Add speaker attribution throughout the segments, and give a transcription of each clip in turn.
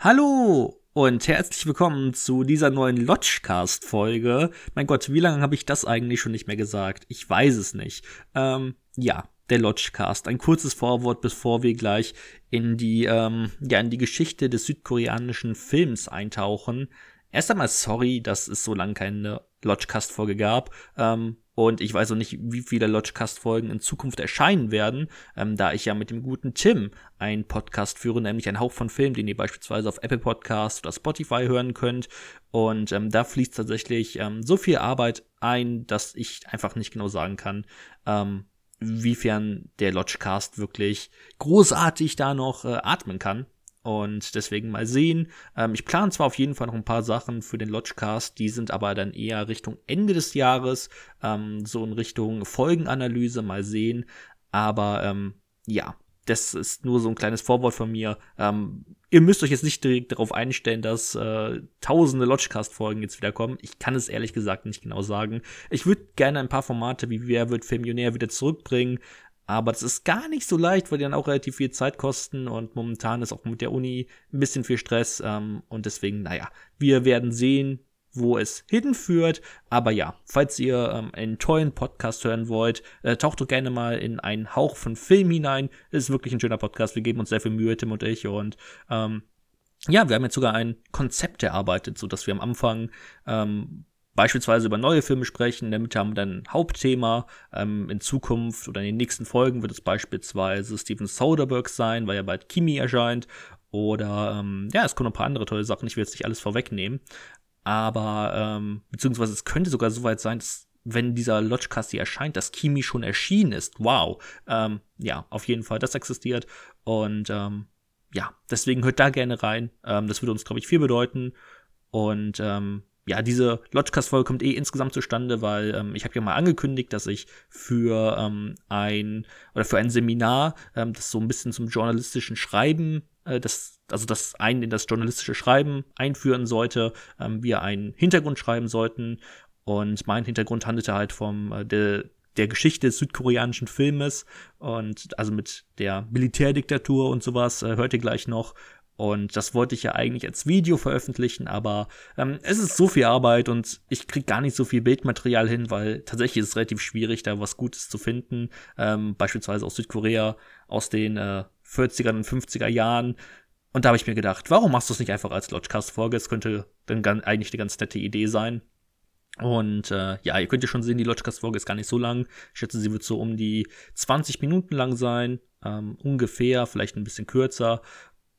Speaker 1: Hallo und herzlich willkommen zu dieser neuen Lodgecast-Folge. Mein Gott, wie lange habe ich das eigentlich schon nicht mehr gesagt? Ich weiß es nicht. Ähm, ja, der Lodgecast. Ein kurzes Vorwort, bevor wir gleich in die, ähm, ja, in die Geschichte des südkoreanischen Films eintauchen. Erst einmal sorry, dass es so lange keine Lodgecast-Folge gab. Ähm, und ich weiß auch nicht, wie viele Lodgecast-Folgen in Zukunft erscheinen werden, ähm, da ich ja mit dem guten Tim einen Podcast führe, nämlich ein Hauch von Film, den ihr beispielsweise auf Apple Podcast oder Spotify hören könnt. Und ähm, da fließt tatsächlich ähm, so viel Arbeit ein, dass ich einfach nicht genau sagen kann, ähm, wiefern der Lodgecast wirklich großartig da noch äh, atmen kann. Und deswegen mal sehen. Ähm, ich plane zwar auf jeden Fall noch ein paar Sachen für den Lodgecast, die sind aber dann eher Richtung Ende des Jahres, ähm, so in Richtung Folgenanalyse, mal sehen. Aber ähm, ja, das ist nur so ein kleines Vorwort von mir. Ähm, ihr müsst euch jetzt nicht direkt darauf einstellen, dass äh, tausende Lodgecast-Folgen jetzt wieder kommen. Ich kann es ehrlich gesagt nicht genau sagen. Ich würde gerne ein paar Formate wie Wer wird Filmionär wieder zurückbringen. Aber das ist gar nicht so leicht, weil die dann auch relativ viel Zeit kosten und momentan ist auch mit der Uni ein bisschen viel Stress. Ähm, und deswegen, naja, wir werden sehen, wo es hinführt. Aber ja, falls ihr ähm, einen tollen Podcast hören wollt, äh, taucht doch gerne mal in einen Hauch von Film hinein. Es ist wirklich ein schöner Podcast. Wir geben uns sehr viel Mühe, Tim und ich. Und ähm, ja, wir haben jetzt sogar ein Konzept erarbeitet, so dass wir am Anfang ähm, beispielsweise über neue Filme sprechen. Damit haben wir dann ein Hauptthema. Ähm, in Zukunft oder in den nächsten Folgen wird es beispielsweise Steven Soderbergh sein, weil ja bald Kimi erscheint. Oder ähm, ja, es kommen noch ein paar andere tolle Sachen. Ich will jetzt nicht alles vorwegnehmen. Aber, ähm, beziehungsweise es könnte sogar so weit sein, dass wenn dieser Lodgecast hier erscheint, dass Kimi schon erschienen ist. Wow. Ähm, ja, auf jeden Fall, das existiert. Und ähm, ja, deswegen hört da gerne rein. Ähm, das würde uns, glaube ich, viel bedeuten. Und ähm, ja, diese Lodgecast-Folge kommt eh insgesamt zustande, weil ähm, ich habe ja mal angekündigt, dass ich für ähm, ein oder für ein Seminar, ähm, das so ein bisschen zum journalistischen Schreiben, äh, das, also das einen in das journalistische Schreiben einführen sollte, ähm, wir einen Hintergrund schreiben sollten. Und mein Hintergrund handelte halt vom äh, der, der Geschichte des südkoreanischen Filmes und also mit der Militärdiktatur und sowas äh, hört ihr gleich noch. Und das wollte ich ja eigentlich als Video veröffentlichen, aber ähm, es ist so viel Arbeit und ich krieg gar nicht so viel Bildmaterial hin, weil tatsächlich ist es relativ schwierig, da was Gutes zu finden. Ähm, beispielsweise aus Südkorea, aus den äh, 40er und 50er Jahren. Und da habe ich mir gedacht, warum machst du es nicht einfach als Lodgecast-Folge? Es könnte dann eigentlich eine ganz nette Idee sein. Und äh, ja, ihr könnt ja schon sehen, die Lodgecast-Folge ist gar nicht so lang. Ich schätze, sie wird so um die 20 Minuten lang sein. Ähm, ungefähr, vielleicht ein bisschen kürzer.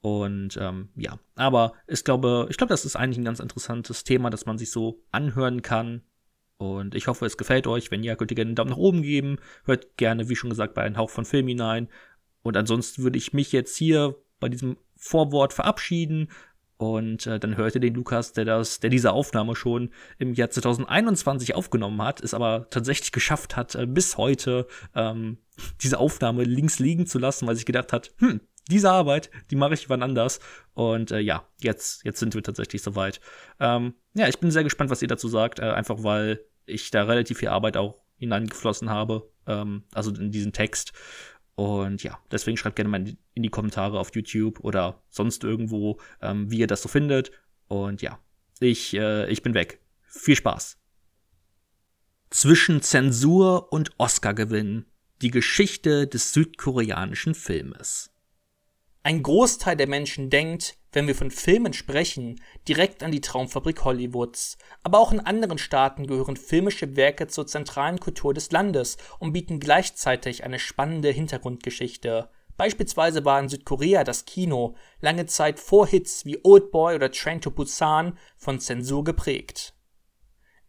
Speaker 1: Und ähm, ja, aber ich glaube, ich glaube, das ist eigentlich ein ganz interessantes Thema, das man sich so anhören kann. Und ich hoffe, es gefällt euch. Wenn ja, könnt ihr gerne einen Daumen nach oben geben. Hört gerne, wie schon gesagt, bei einem Hauch von Film hinein. Und ansonsten würde ich mich jetzt hier bei diesem Vorwort verabschieden. Und äh, dann hört ihr den Lukas, der das, der diese Aufnahme schon im Jahr 2021 aufgenommen hat, es aber tatsächlich geschafft hat, äh, bis heute ähm, diese Aufnahme links liegen zu lassen, weil sich gedacht hat, hm, diese Arbeit, die mache ich wann anders. Und äh, ja, jetzt, jetzt sind wir tatsächlich soweit. Ähm, ja, ich bin sehr gespannt, was ihr dazu sagt, äh, einfach weil ich da relativ viel Arbeit auch hineingeflossen habe, ähm, also in diesen Text. Und ja, deswegen schreibt gerne mal in die Kommentare auf YouTube oder sonst irgendwo, ähm, wie ihr das so findet. Und ja, ich, äh, ich bin weg. Viel Spaß. Zwischen Zensur und Oscar-Gewinn. Die Geschichte des südkoreanischen Filmes.
Speaker 2: Ein Großteil der Menschen denkt, wenn wir von Filmen sprechen, direkt an die Traumfabrik Hollywoods. Aber auch in anderen Staaten gehören filmische Werke zur zentralen Kultur des Landes und bieten gleichzeitig eine spannende Hintergrundgeschichte. Beispielsweise war in Südkorea das Kino lange Zeit vor Hits wie Old Boy oder Train to Busan von Zensur geprägt.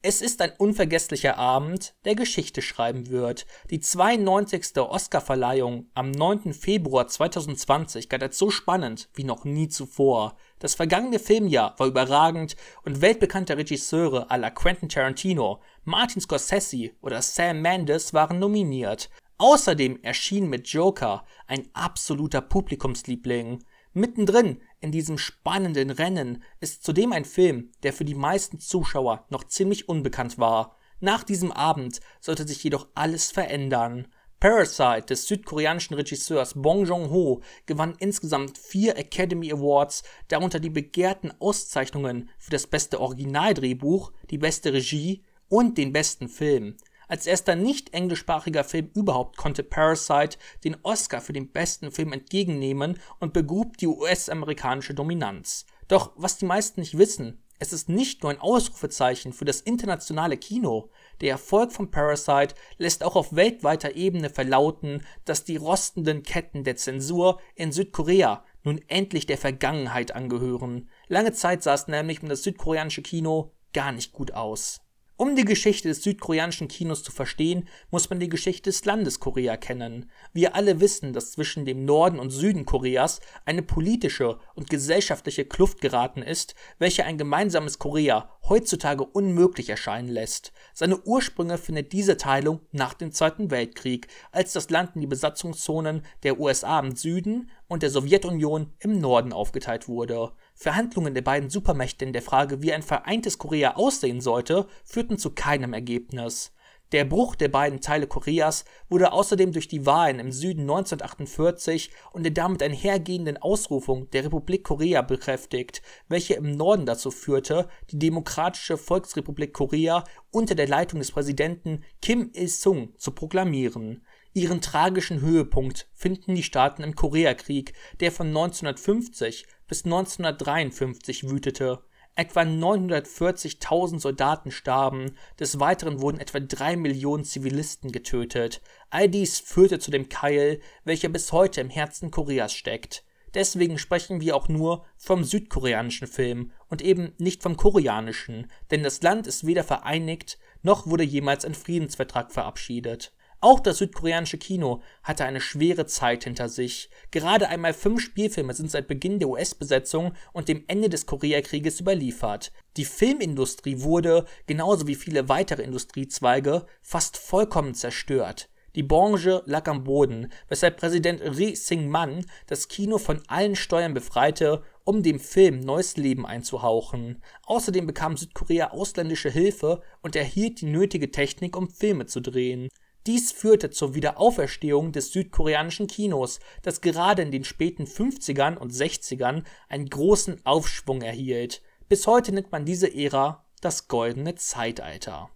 Speaker 2: Es ist ein unvergesslicher Abend, der Geschichte schreiben wird. Die 92. Oscarverleihung am 9. Februar 2020 galt als so spannend wie noch nie zuvor. Das vergangene Filmjahr war überragend und weltbekannte Regisseure à la Quentin Tarantino, Martin Scorsese oder Sam Mendes waren nominiert. Außerdem erschien mit Joker ein absoluter Publikumsliebling. Mittendrin in diesem spannenden Rennen ist zudem ein Film, der für die meisten Zuschauer noch ziemlich unbekannt war. Nach diesem Abend sollte sich jedoch alles verändern. Parasite des südkoreanischen Regisseurs Bong Joon-ho gewann insgesamt vier Academy Awards, darunter die begehrten Auszeichnungen für das beste Originaldrehbuch, die beste Regie und den besten Film. Als erster nicht englischsprachiger Film überhaupt konnte Parasite den Oscar für den besten Film entgegennehmen und begrub die US-amerikanische Dominanz. Doch was die meisten nicht wissen, es ist nicht nur ein Ausrufezeichen für das internationale Kino. Der Erfolg von Parasite lässt auch auf weltweiter Ebene verlauten, dass die rostenden Ketten der Zensur in Südkorea nun endlich der Vergangenheit angehören. Lange Zeit sah es nämlich um das südkoreanische Kino gar nicht gut aus. Um die Geschichte des südkoreanischen Kinos zu verstehen, muss man die Geschichte des Landes Korea kennen. Wir alle wissen, dass zwischen dem Norden und Süden Koreas eine politische und gesellschaftliche Kluft geraten ist, welche ein gemeinsames Korea heutzutage unmöglich erscheinen lässt. Seine Ursprünge findet diese Teilung nach dem Zweiten Weltkrieg, als das Land in die Besatzungszonen der USA im Süden und der Sowjetunion im Norden aufgeteilt wurde. Verhandlungen der beiden Supermächte in der Frage, wie ein vereintes Korea aussehen sollte, führten zu keinem Ergebnis. Der Bruch der beiden Teile Koreas wurde außerdem durch die Wahlen im Süden 1948 und der damit einhergehenden Ausrufung der Republik Korea bekräftigt, welche im Norden dazu führte, die Demokratische Volksrepublik Korea unter der Leitung des Präsidenten Kim Il-sung zu proklamieren. Ihren tragischen Höhepunkt finden die Staaten im Koreakrieg, der von 1950 bis 1953 wütete. Etwa 940.000 Soldaten starben, des Weiteren wurden etwa drei Millionen Zivilisten getötet. All dies führte zu dem Keil, welcher bis heute im Herzen Koreas steckt. Deswegen sprechen wir auch nur vom südkoreanischen Film und eben nicht vom koreanischen, denn das Land ist weder vereinigt, noch wurde jemals ein Friedensvertrag verabschiedet. Auch das südkoreanische Kino hatte eine schwere Zeit hinter sich. Gerade einmal fünf Spielfilme sind seit Beginn der US-Besetzung und dem Ende des Koreakrieges überliefert. Die Filmindustrie wurde, genauso wie viele weitere Industriezweige, fast vollkommen zerstört. Die Branche lag am Boden, weshalb Präsident Ri Sing-man das Kino von allen Steuern befreite, um dem Film neues Leben einzuhauchen. Außerdem bekam Südkorea ausländische Hilfe und erhielt die nötige Technik, um Filme zu drehen. Dies führte zur Wiederauferstehung des südkoreanischen Kinos, das gerade in den späten 50ern und 60ern einen großen Aufschwung erhielt. Bis heute nennt man diese Ära das Goldene Zeitalter.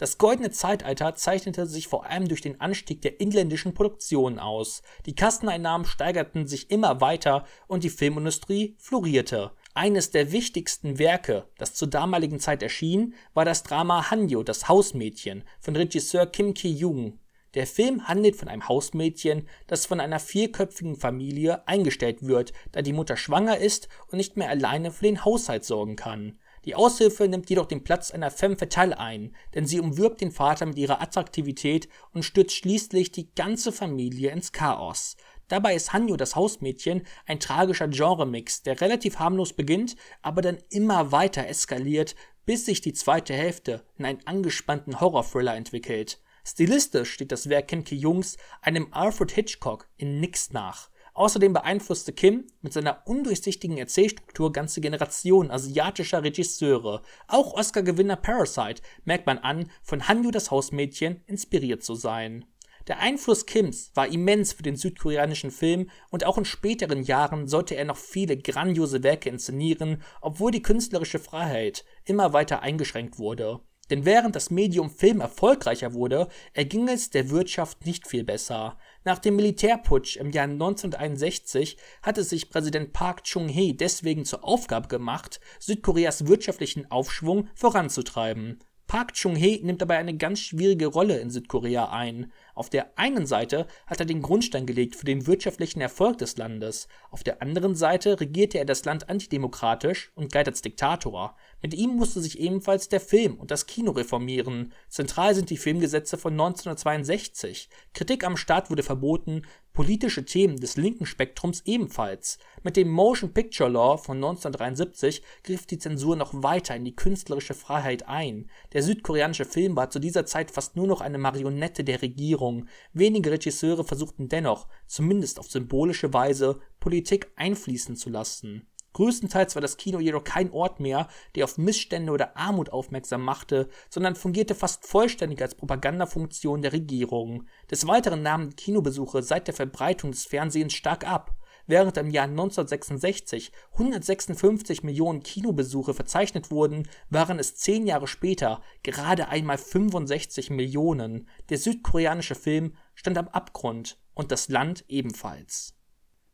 Speaker 2: Das Goldene Zeitalter zeichnete sich vor allem durch den Anstieg der inländischen Produktionen aus. Die Kasseneinnahmen steigerten sich immer weiter und die Filmindustrie florierte. Eines der wichtigsten Werke, das zur damaligen Zeit erschien, war das Drama Hanyo, das Hausmädchen von Regisseur Kim Ki-young. Der Film handelt von einem Hausmädchen, das von einer vierköpfigen Familie eingestellt wird, da die Mutter schwanger ist und nicht mehr alleine für den Haushalt sorgen kann. Die Aushilfe nimmt jedoch den Platz einer femme fatale ein, denn sie umwirbt den Vater mit ihrer Attraktivität und stürzt schließlich die ganze Familie ins Chaos. Dabei ist Hanyo das Hausmädchen ein tragischer Genremix, der relativ harmlos beginnt, aber dann immer weiter eskaliert, bis sich die zweite Hälfte in einen angespannten Horror-Thriller entwickelt. Stilistisch steht das Werk Kim Ki-jungs einem Alfred Hitchcock in nix nach. Außerdem beeinflusste Kim mit seiner undurchsichtigen Erzählstruktur ganze Generationen asiatischer Regisseure. Auch Oscar-Gewinner Parasite merkt man an, von Hanyu das Hausmädchen inspiriert zu sein. Der Einfluss Kims war immens für den südkoreanischen Film und auch in späteren Jahren sollte er noch viele grandiose Werke inszenieren, obwohl die künstlerische Freiheit immer weiter eingeschränkt wurde. Denn während das Medium Film erfolgreicher wurde, erging es der Wirtschaft nicht viel besser. Nach dem Militärputsch im Jahr 1961 hatte sich Präsident Park Chung-hee deswegen zur Aufgabe gemacht, Südkoreas wirtschaftlichen Aufschwung voranzutreiben. Park Chung-hee nimmt dabei eine ganz schwierige Rolle in Südkorea ein. Auf der einen Seite hat er den Grundstein gelegt für den wirtschaftlichen Erfolg des Landes, auf der anderen Seite regierte er das Land antidemokratisch und galt als Diktator. Mit ihm musste sich ebenfalls der Film und das Kino reformieren. Zentral sind die Filmgesetze von 1962. Kritik am Staat wurde verboten, politische Themen des linken Spektrums ebenfalls. Mit dem Motion Picture Law von 1973 griff die Zensur noch weiter in die künstlerische Freiheit ein. Der südkoreanische Film war zu dieser Zeit fast nur noch eine Marionette der Regierung Regierung. Wenige Regisseure versuchten dennoch, zumindest auf symbolische Weise, Politik einfließen zu lassen. Größtenteils war das Kino jedoch kein Ort mehr, der auf Missstände oder Armut aufmerksam machte, sondern fungierte fast vollständig als Propagandafunktion der Regierung. Des Weiteren nahmen Kinobesuche seit der Verbreitung des Fernsehens stark ab. Während im Jahr 1966 156 Millionen Kinobesuche verzeichnet wurden, waren es zehn Jahre später gerade einmal 65 Millionen. Der südkoreanische Film stand am Abgrund und das Land ebenfalls.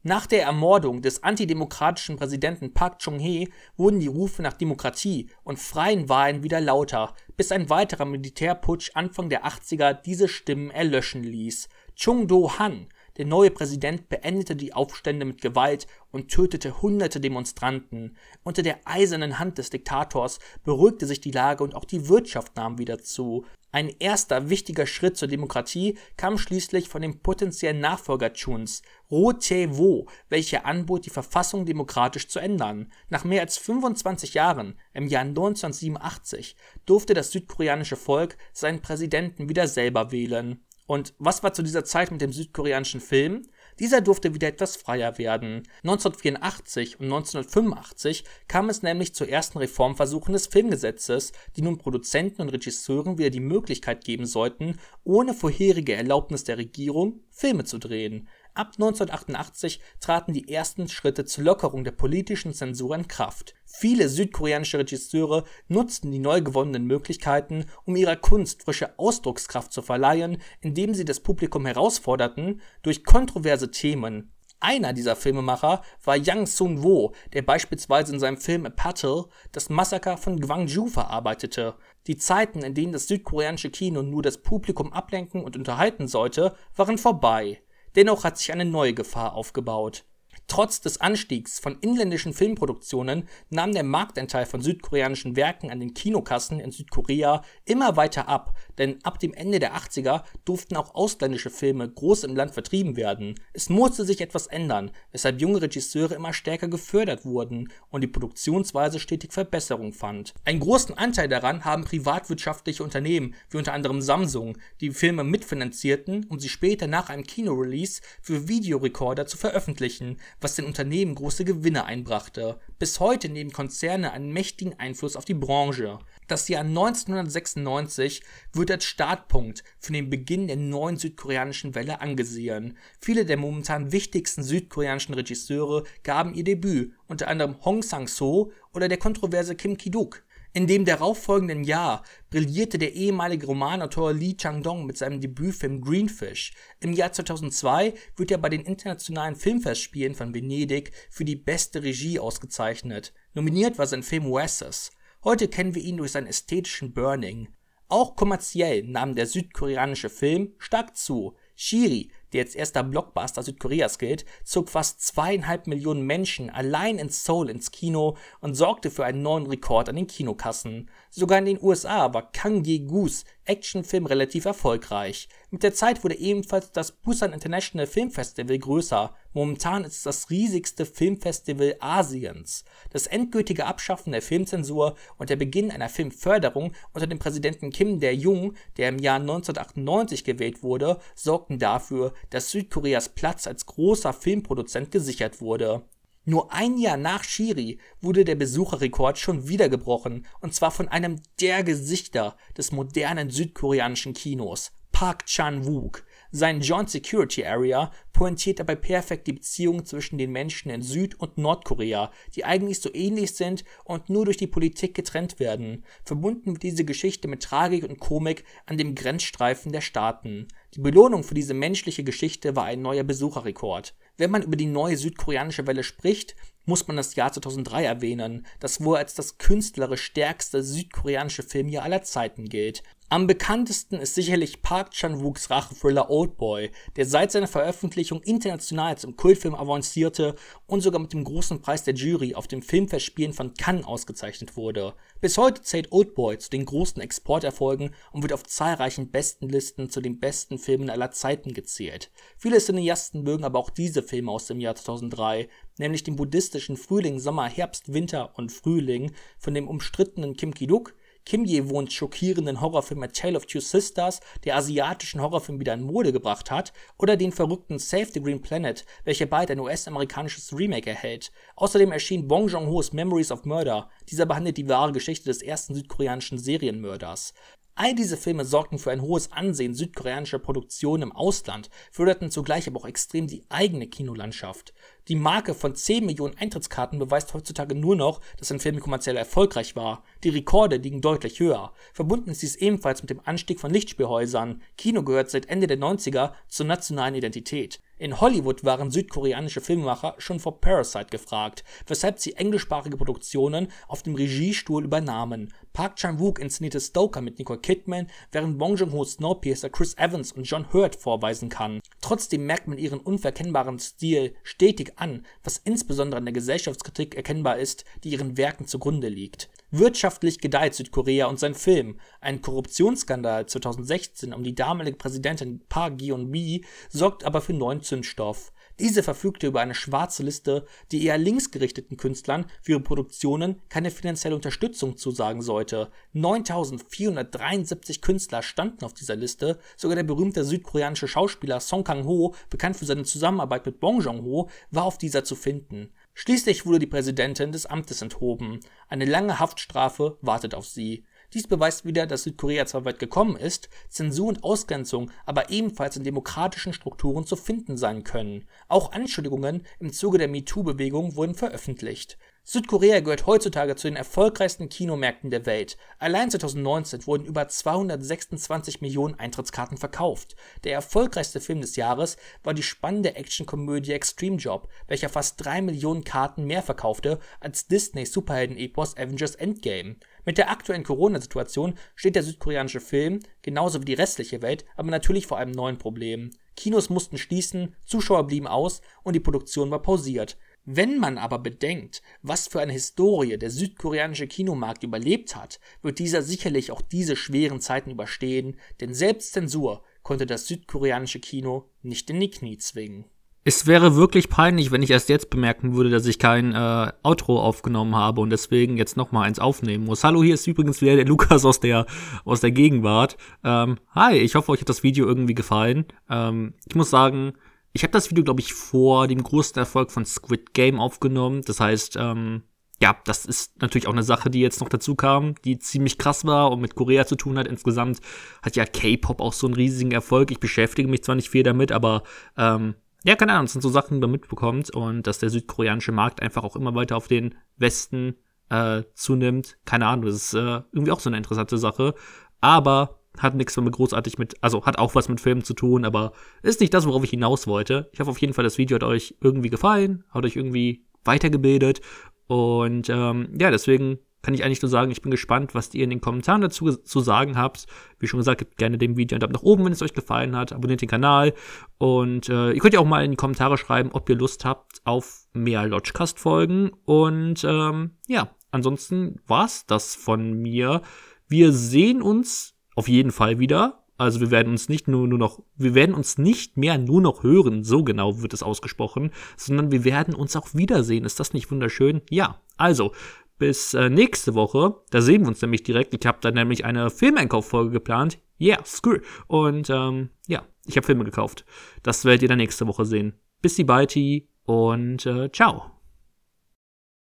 Speaker 2: Nach der Ermordung des antidemokratischen Präsidenten Park Chung-hee wurden die Rufe nach Demokratie und freien Wahlen wieder lauter, bis ein weiterer Militärputsch Anfang der 80er diese Stimmen erlöschen ließ. Chung Do-han, der neue Präsident, beendete die Aufstände mit Gewalt und tötete hunderte Demonstranten. Unter der eisernen Hand des Diktators beruhigte sich die Lage und auch die Wirtschaft nahm wieder zu. Ein erster wichtiger Schritt zur Demokratie kam schließlich von dem potenziellen Nachfolger Chuns, Roh Tae-wo, welcher anbot, die Verfassung demokratisch zu ändern. Nach mehr als 25 Jahren, im Jahr 1987, durfte das südkoreanische Volk seinen Präsidenten wieder selber wählen. Und was war zu dieser Zeit mit dem südkoreanischen Film? Dieser durfte wieder etwas freier werden. 1984 und 1985 kam es nämlich zu ersten Reformversuchen des Filmgesetzes, die nun Produzenten und Regisseuren wieder die Möglichkeit geben sollten, ohne vorherige Erlaubnis der Regierung Filme zu drehen. Ab 1988 traten die ersten Schritte zur Lockerung der politischen Zensur in Kraft. Viele südkoreanische Regisseure nutzten die neu gewonnenen Möglichkeiten, um ihrer Kunst frische Ausdruckskraft zu verleihen, indem sie das Publikum herausforderten durch kontroverse Themen. Einer dieser Filmemacher war Yang Sun-wo, der beispielsweise in seinem Film A Patel das Massaker von Gwangju verarbeitete. Die Zeiten, in denen das südkoreanische Kino nur das Publikum ablenken und unterhalten sollte, waren vorbei. Dennoch hat sich eine neue Gefahr aufgebaut. Trotz des Anstiegs von inländischen Filmproduktionen nahm der Marktanteil von südkoreanischen Werken an den Kinokassen in Südkorea immer weiter ab, denn ab dem Ende der 80er durften auch ausländische Filme groß im Land vertrieben werden. Es musste sich etwas ändern, weshalb junge Regisseure immer stärker gefördert wurden und die Produktionsweise stetig Verbesserung fand. Einen großen Anteil daran haben privatwirtschaftliche Unternehmen wie unter anderem Samsung, die Filme mitfinanzierten, um sie später nach einem Kinorelease für Videorekorder zu veröffentlichen, was den Unternehmen große Gewinne einbrachte. Bis heute nehmen Konzerne einen mächtigen Einfluss auf die Branche. Das Jahr 1996 wird als Startpunkt für den Beginn der neuen südkoreanischen Welle angesehen. Viele der momentan wichtigsten südkoreanischen Regisseure gaben ihr Debüt, unter anderem Hong Sang-soo oder der kontroverse Kim Ki-duk. In dem darauffolgenden Jahr brillierte der ehemalige Romanautor Lee Chang-dong mit seinem Debütfilm Greenfish. Im Jahr 2002 wird er bei den Internationalen Filmfestspielen von Venedig für die beste Regie ausgezeichnet. Nominiert war sein Film Oasis. Heute kennen wir ihn durch seinen ästhetischen Burning. Auch kommerziell nahm der südkoreanische Film stark zu. Shiri der als erster Blockbuster Südkoreas gilt, zog fast zweieinhalb Millionen Menschen allein in Seoul ins Kino und sorgte für einen neuen Rekord an den Kinokassen. Sogar in den USA war Kang Ye-gus Actionfilm relativ erfolgreich. Mit der Zeit wurde ebenfalls das Busan International Film Festival größer. Momentan ist es das riesigste Filmfestival Asiens. Das endgültige Abschaffen der Filmzensur und der Beginn einer Filmförderung unter dem Präsidenten Kim Dae-jung, der im Jahr 1998 gewählt wurde, sorgten dafür, dass Südkoreas Platz als großer Filmproduzent gesichert wurde. Nur ein Jahr nach Shiri wurde der Besucherrekord schon wieder gebrochen, und zwar von einem der Gesichter des modernen südkoreanischen Kinos, Park Chan-wook. Sein Joint Security Area pointiert dabei perfekt die Beziehungen zwischen den Menschen in Süd- und Nordkorea, die eigentlich so ähnlich sind und nur durch die Politik getrennt werden. Verbunden wird diese Geschichte mit Tragik und Komik an dem Grenzstreifen der Staaten. Die Belohnung für diese menschliche Geschichte war ein neuer Besucherrekord. Wenn man über die neue südkoreanische Welle spricht, muss man das Jahr 2003 erwähnen, das wohl als das künstlerisch stärkste südkoreanische Filmjahr aller Zeiten gilt. Am bekanntesten ist sicherlich Park Chan-wooks Rachethriller Oldboy, der seit seiner Veröffentlichung international zum Kultfilm avancierte und sogar mit dem großen Preis der Jury auf dem Filmfestspielen von Cannes ausgezeichnet wurde. Bis heute zählt Oldboy zu den großen Exporterfolgen und wird auf zahlreichen Bestenlisten zu den besten Filmen aller Zeiten gezählt. Viele Cineasten mögen aber auch diese Filme aus dem Jahr 2003, nämlich den buddhistischen Frühling, Sommer, Herbst, Winter und Frühling von dem umstrittenen Kim Ki-duk, Kim Ye-woons schockierenden Horrorfilm A Tale of Two Sisters, der asiatischen Horrorfilm wieder in Mode gebracht hat, oder den verrückten Save the Green Planet, welcher bald ein US-amerikanisches Remake erhält. Außerdem erschien Bong Joon-ho's Memories of Murder. Dieser behandelt die wahre Geschichte des ersten südkoreanischen Serienmörders. All diese Filme sorgten für ein hohes Ansehen südkoreanischer Produktionen im Ausland, förderten zugleich aber auch extrem die eigene Kinolandschaft. Die Marke von 10 Millionen Eintrittskarten beweist heutzutage nur noch, dass ein Film kommerziell erfolgreich war. Die Rekorde liegen deutlich höher. Verbunden ist dies ebenfalls mit dem Anstieg von Lichtspielhäusern. Kino gehört seit Ende der 90er zur nationalen Identität. In Hollywood waren südkoreanische Filmemacher schon vor Parasite gefragt, weshalb sie englischsprachige Produktionen auf dem Regiestuhl übernahmen. Park Chan-wook inszenierte Stoker mit Nicole Kidman, während Bong Joon-ho Snowpiercer Chris Evans und John Hurt vorweisen kann. Trotzdem merkt man ihren unverkennbaren Stil stetig an, was insbesondere an der Gesellschaftskritik erkennbar ist, die ihren Werken zugrunde liegt. Wirtschaftlich gedeiht Südkorea und sein Film. Ein Korruptionsskandal 2016 um die damalige Präsidentin Park Geun-hye sorgt aber für neuen Zündstoff. Diese verfügte über eine schwarze Liste, die eher linksgerichteten Künstlern für ihre Produktionen keine finanzielle Unterstützung zusagen sollte. 9473 Künstler standen auf dieser Liste, sogar der berühmte südkoreanische Schauspieler Song Kang-ho, bekannt für seine Zusammenarbeit mit Bong Joon-ho, war auf dieser zu finden. Schließlich wurde die Präsidentin des Amtes enthoben. Eine lange Haftstrafe wartet auf sie. Dies beweist wieder, dass Südkorea zwar weit gekommen ist, Zensur und Ausgrenzung aber ebenfalls in demokratischen Strukturen zu finden sein können. Auch Anschuldigungen im Zuge der MeToo-Bewegung wurden veröffentlicht. Südkorea gehört heutzutage zu den erfolgreichsten Kinomärkten der Welt. Allein 2019 wurden über 226 Millionen Eintrittskarten verkauft. Der erfolgreichste Film des Jahres war die spannende Actionkomödie Extreme Job, welcher fast 3 Millionen Karten mehr verkaufte als Disneys Superhelden-Epos Avengers Endgame. Mit der aktuellen Corona-Situation steht der südkoreanische Film, genauso wie die restliche Welt, aber natürlich vor einem neuen Problem. Kinos mussten schließen, Zuschauer blieben aus und die Produktion war pausiert. Wenn man aber bedenkt, was für eine Historie der südkoreanische Kinomarkt überlebt hat, wird dieser sicherlich auch diese schweren Zeiten überstehen, denn selbst Zensur konnte das südkoreanische Kino nicht in die Knie zwingen.
Speaker 1: Es wäre wirklich peinlich, wenn ich erst jetzt bemerken würde, dass ich kein äh, Outro aufgenommen habe und deswegen jetzt noch mal eins aufnehmen muss. Hallo, hier ist übrigens wieder der Lukas aus der aus der Gegenwart. Ähm, hi, ich hoffe, euch hat das Video irgendwie gefallen. Ähm, ich muss sagen, ich habe das Video, glaube ich, vor dem großen Erfolg von Squid Game aufgenommen. Das heißt, ähm, ja, das ist natürlich auch eine Sache, die jetzt noch dazu kam, die ziemlich krass war und mit Korea zu tun hat. Insgesamt hat ja K-Pop auch so einen riesigen Erfolg. Ich beschäftige mich zwar nicht viel damit, aber ähm, ja, keine Ahnung, das sind so Sachen, die man mitbekommt und dass der südkoreanische Markt einfach auch immer weiter auf den Westen äh, zunimmt. Keine Ahnung, das ist äh, irgendwie auch so eine interessante Sache. Aber hat nichts mehr großartig mit, also hat auch was mit Filmen zu tun, aber ist nicht das, worauf ich hinaus wollte. Ich hoffe auf jeden Fall, das Video hat euch irgendwie gefallen, hat euch irgendwie weitergebildet. Und ähm, ja, deswegen kann ich eigentlich nur sagen, ich bin gespannt, was ihr in den Kommentaren dazu zu sagen habt. Wie schon gesagt, gebt gerne dem Video einen Daumen nach oben, wenn es euch gefallen hat. Abonniert den Kanal. Und äh, ihr könnt ja auch mal in die Kommentare schreiben, ob ihr Lust habt auf mehr Lodgecast-Folgen. Und ähm, ja, ansonsten war's das von mir. Wir sehen uns auf jeden Fall wieder. Also wir werden uns nicht nur, nur noch, wir werden uns nicht mehr nur noch hören, so genau wird es ausgesprochen, sondern wir werden uns auch wiedersehen. Ist das nicht wunderschön? Ja. Also, bis äh, nächste Woche. Da sehen wir uns nämlich direkt. Ich habe da nämlich eine Filmeinkauffolge geplant. Yeah, screw. Und ähm, ja, ich habe Filme gekauft. Das werdet ihr dann nächste Woche sehen. Bis die Balti und äh, ciao.